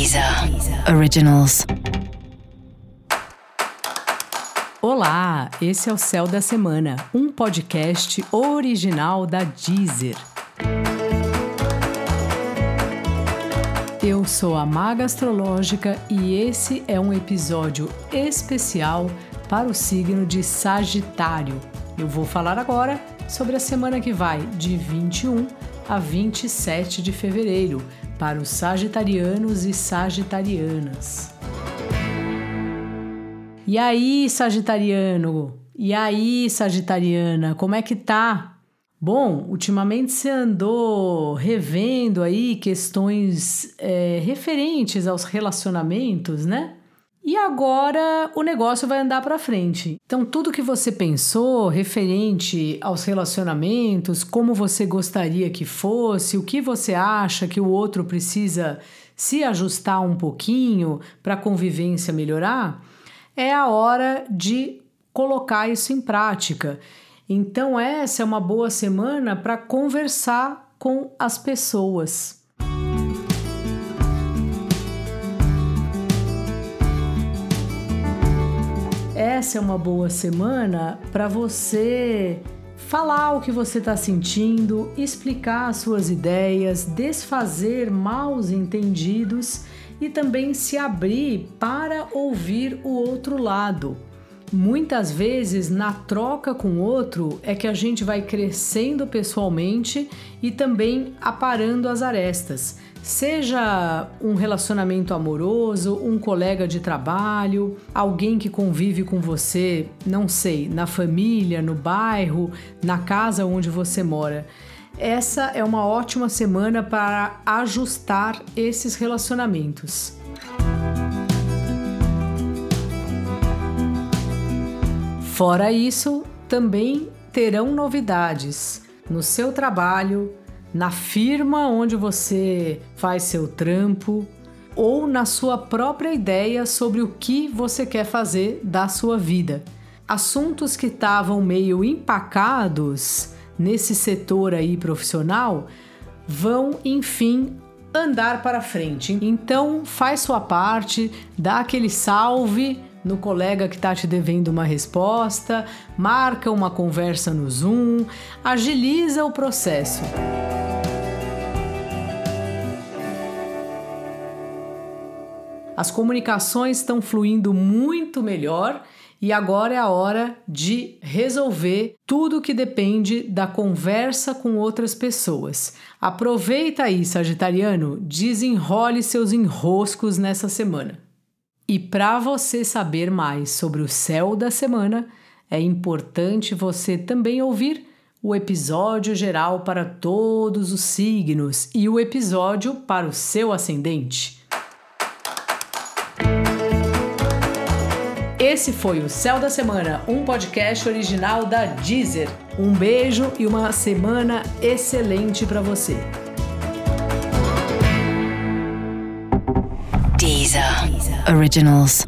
Deezer Originals. Olá, esse é o Céu da Semana, um podcast original da Deezer. Eu sou a Maga Astrológica e esse é um episódio especial para o signo de Sagitário. Eu vou falar agora sobre a semana que vai de 21 a 27 de fevereiro para os sagitarianos e sagitarianas. E aí, sagitariano? E aí, sagitariana, como é que tá? Bom, ultimamente você andou revendo aí questões é, referentes aos relacionamentos, né? E agora o negócio vai andar para frente. Então, tudo que você pensou referente aos relacionamentos, como você gostaria que fosse, o que você acha que o outro precisa se ajustar um pouquinho para a convivência melhorar, é a hora de colocar isso em prática. Então, essa é uma boa semana para conversar com as pessoas. Essa é uma boa semana para você falar o que você está sentindo, explicar suas ideias, desfazer maus entendidos e também se abrir para ouvir o outro lado. Muitas vezes, na troca com o outro, é que a gente vai crescendo pessoalmente e também aparando as arestas. Seja um relacionamento amoroso, um colega de trabalho, alguém que convive com você, não sei, na família, no bairro, na casa onde você mora. Essa é uma ótima semana para ajustar esses relacionamentos. Fora isso, também terão novidades no seu trabalho, na firma onde você faz seu trampo ou na sua própria ideia sobre o que você quer fazer da sua vida. Assuntos que estavam meio empacados nesse setor aí profissional vão, enfim, andar para frente. Então, faz sua parte, dá aquele salve no colega que está te devendo uma resposta, marca uma conversa no Zoom, agiliza o processo. As comunicações estão fluindo muito melhor e agora é a hora de resolver tudo que depende da conversa com outras pessoas. Aproveita aí, Sagitariano, desenrole seus enroscos nessa semana. E para você saber mais sobre o céu da semana, é importante você também ouvir o episódio geral para todos os signos e o episódio para o seu ascendente. Esse foi o Céu da Semana, um podcast original da Deezer. Um beijo e uma semana excelente para você. Deezer Originals.